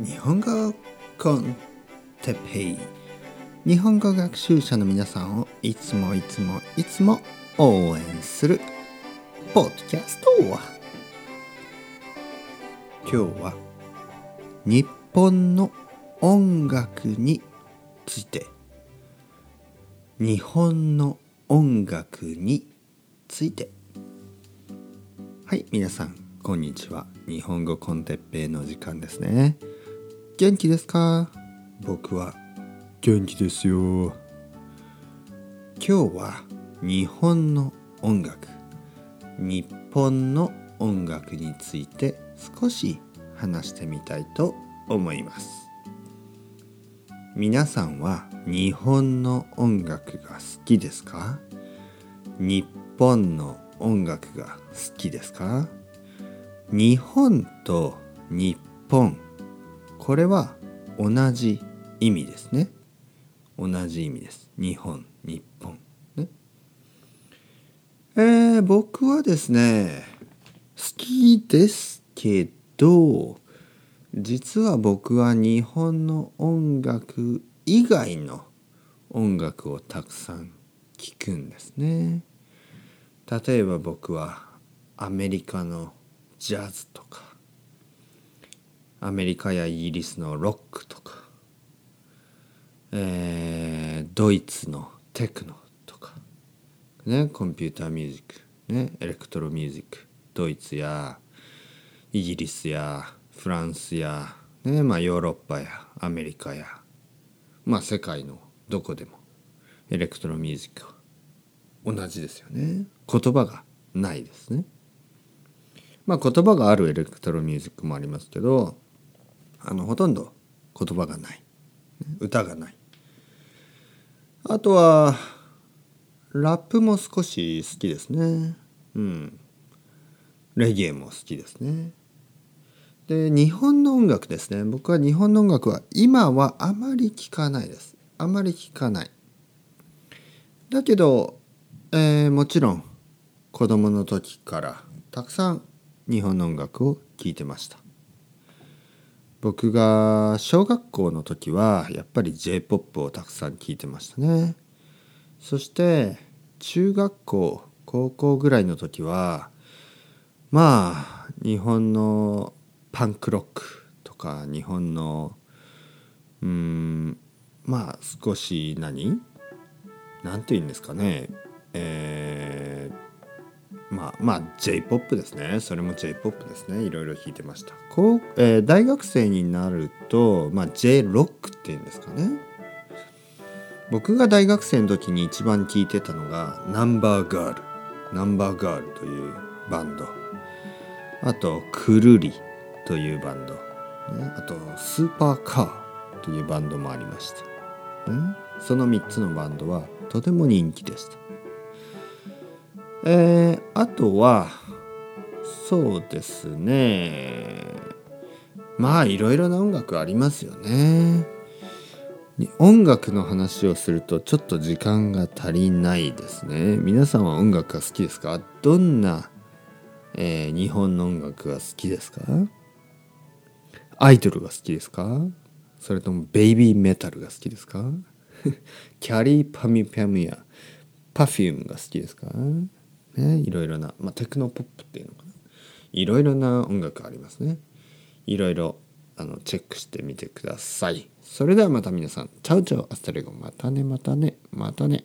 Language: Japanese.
日本語コンテペイ。日本語学習者の皆さんをいつもいつもいつも応援するポッドキャストは。今日は日本の音楽について。日本の音楽について。はい皆さんこんにちは。日本語コンテッペイの時間ですね。元気ですか？僕は元気ですよ。今日は日本の音楽日本の音楽について少し話してみたいと思います。皆さんは日本の音楽が好きですか？日本の音楽が好きですか？日本と日本これは同じ意味ですね。同じ意味です。日本日本ね。えー、僕はですね好きですけど実は僕は日本の音楽以外の音楽をたくさん聴くんですね。例えば僕はアメリカのジャズとかアメリカやイギリスのロックとか、えー、ドイツのテクノとか、ね、コンピューターミュージック、ね、エレクトロミュージックドイツやイギリスやフランスや、ねまあ、ヨーロッパやアメリカや、まあ、世界のどこでもエレクトロミュージックは同じですよね言葉がないですね。まあ言葉があるエレクトロミュージックもありますけどあのほとんど言葉がない。歌がない。あとはラップも少し好きですね。うん。レゲエも好きですね。で日本の音楽ですね。僕は日本の音楽は今はあまり聞かないです。あまり聞かない。だけど、えー、もちろん子供の時からたくさん日本の音楽を聴いてました。僕が小学校の時はやっぱり j p o p をたくさん聴いてましたね。そして中学校高校ぐらいの時はまあ日本のパンクロックとか日本のうんまあ少し何？何て言うんですかね？えー、まあまあ J−POP ですね。それも J−POP ですね。いろいろ弾いてました。こう、えー、大学生になると、まあ、J−ROCK っていうんですかね。僕が大学生の時に一番聴いてたのがナンバーガールナンバーガールというバンド。あとクルリというバンド、ね、あとスーパーカーというバンドもありました、ね、その3つのバンドはとても人気でした。えー、あとはそうですね。まあいろいろな音楽ありますよね。音楽の話をするとちょっと時間が足りないですね。皆さんは音楽が好きですか？どんな、えー、日本の音楽が好きですか？アイドルが好きですか？それともベイビーメタルが好きですか？キャリーパミュパミュやパフュームが好きですか？ね、いろいろな、まあ、テクノポップっていうのかな。いろいろな音楽ありますね。いろいろあのチェックしてみてください。それではまた皆さん。チャウチャウアスタレゴ。またねまたねまたね。